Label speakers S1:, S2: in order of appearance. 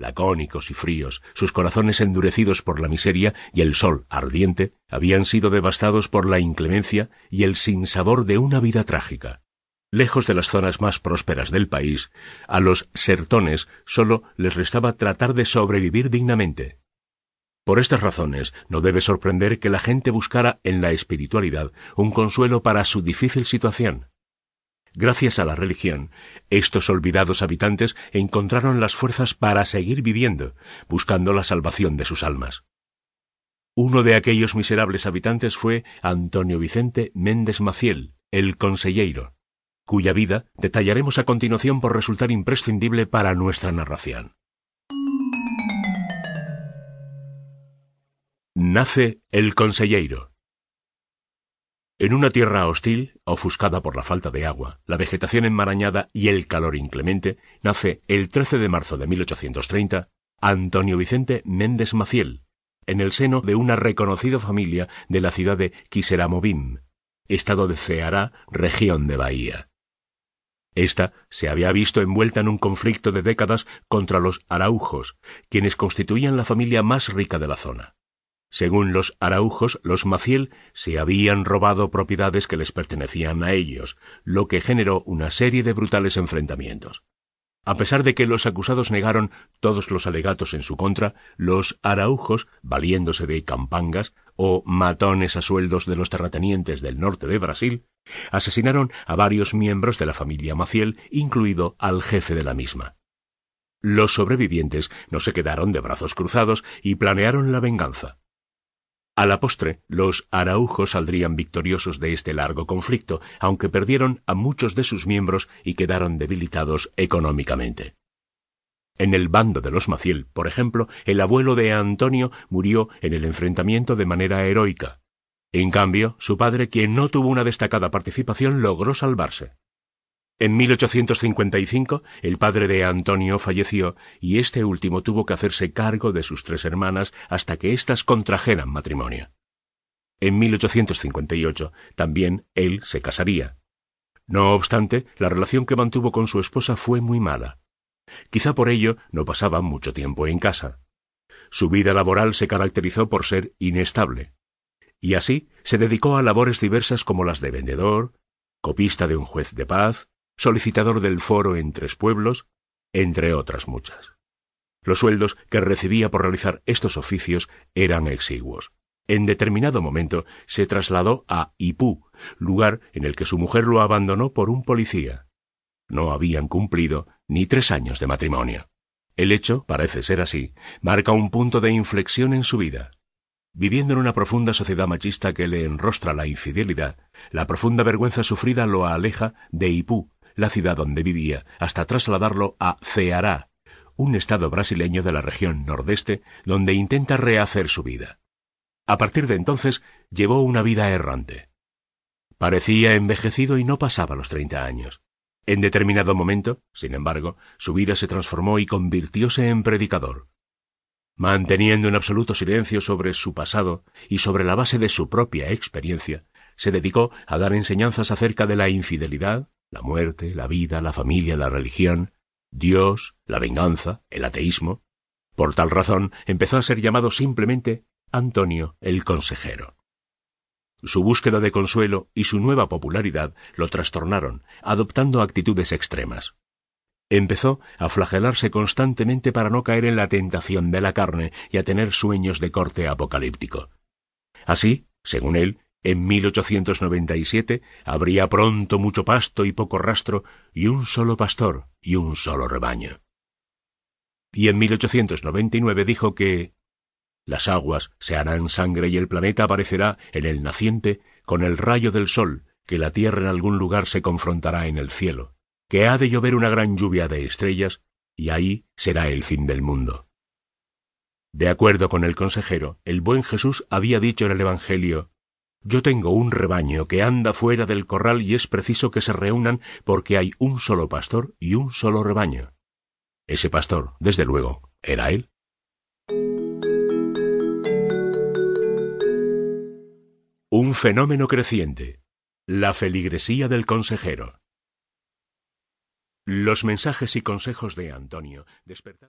S1: lacónicos y fríos, sus corazones endurecidos por la miseria y el sol ardiente, habían sido devastados por la inclemencia y el sinsabor de una vida trágica. Lejos de las zonas más prósperas del país, a los sertones solo les restaba tratar de sobrevivir dignamente. Por estas razones, no debe sorprender que la gente buscara en la espiritualidad un consuelo para su difícil situación. Gracias a la religión, estos olvidados habitantes encontraron las fuerzas para seguir viviendo, buscando la salvación de sus almas. Uno de aquellos miserables habitantes fue Antonio Vicente Méndez Maciel, el consellero, cuya vida detallaremos a continuación por resultar imprescindible para nuestra narración. Nace el consellero. En una tierra hostil, ofuscada por la falta de agua, la vegetación enmarañada y el calor inclemente, nace el 13 de marzo de 1830 Antonio Vicente Méndez Maciel, en el seno de una reconocida familia de la ciudad de Quiseramovim, estado de Ceará, región de Bahía. Esta se había visto envuelta en un conflicto de décadas contra los araujos, quienes constituían la familia más rica de la zona. Según los araujos, los Maciel se habían robado propiedades que les pertenecían a ellos, lo que generó una serie de brutales enfrentamientos. A pesar de que los acusados negaron todos los alegatos en su contra, los araujos, valiéndose de campangas o matones a sueldos de los terratenientes del norte de Brasil, asesinaron a varios miembros de la familia Maciel, incluido al jefe de la misma. Los sobrevivientes no se quedaron de brazos cruzados y planearon la venganza. A la postre, los araujos saldrían victoriosos de este largo conflicto, aunque perdieron a muchos de sus miembros y quedaron debilitados económicamente. En el bando de los Maciel, por ejemplo, el abuelo de Antonio murió en el enfrentamiento de manera heroica. En cambio, su padre, quien no tuvo una destacada participación, logró salvarse. En 1855 el padre de Antonio falleció y este último tuvo que hacerse cargo de sus tres hermanas hasta que éstas contrajeran matrimonio. En 1858 también él se casaría. No obstante, la relación que mantuvo con su esposa fue muy mala. Quizá por ello no pasaba mucho tiempo en casa. Su vida laboral se caracterizó por ser inestable. Y así se dedicó a labores diversas como las de vendedor, copista de un juez de paz, solicitador del foro en tres pueblos, entre otras muchas. Los sueldos que recibía por realizar estos oficios eran exiguos. En determinado momento se trasladó a Ipú, lugar en el que su mujer lo abandonó por un policía. No habían cumplido ni tres años de matrimonio. El hecho, parece ser así, marca un punto de inflexión en su vida. Viviendo en una profunda sociedad machista que le enrostra la infidelidad, la profunda vergüenza sufrida lo aleja de Ipú, la ciudad donde vivía, hasta trasladarlo a Ceará, un estado brasileño de la región nordeste, donde intenta rehacer su vida. A partir de entonces llevó una vida errante. Parecía envejecido y no pasaba los treinta años. En determinado momento, sin embargo, su vida se transformó y convirtióse en predicador. Manteniendo un absoluto silencio sobre su pasado y sobre la base de su propia experiencia, se dedicó a dar enseñanzas acerca de la infidelidad, la muerte, la vida, la familia, la religión, Dios, la venganza, el ateísmo. Por tal razón empezó a ser llamado simplemente Antonio el Consejero. Su búsqueda de consuelo y su nueva popularidad lo trastornaron, adoptando actitudes extremas. Empezó a flagelarse constantemente para no caer en la tentación de la carne y a tener sueños de corte apocalíptico. Así, según él, en 1897 habría pronto mucho pasto y poco rastro y un solo pastor y un solo rebaño. Y en 1899 dijo que las aguas se harán sangre y el planeta aparecerá en el naciente con el rayo del sol, que la tierra en algún lugar se confrontará en el cielo, que ha de llover una gran lluvia de estrellas, y ahí será el fin del mundo. De acuerdo con el consejero, el buen Jesús había dicho en el Evangelio yo tengo un rebaño que anda fuera del corral y es preciso que se reúnan porque hay un solo pastor y un solo rebaño. Ese pastor, desde luego, era él. Un fenómeno creciente. La feligresía del consejero. Los mensajes y consejos de Antonio despertaron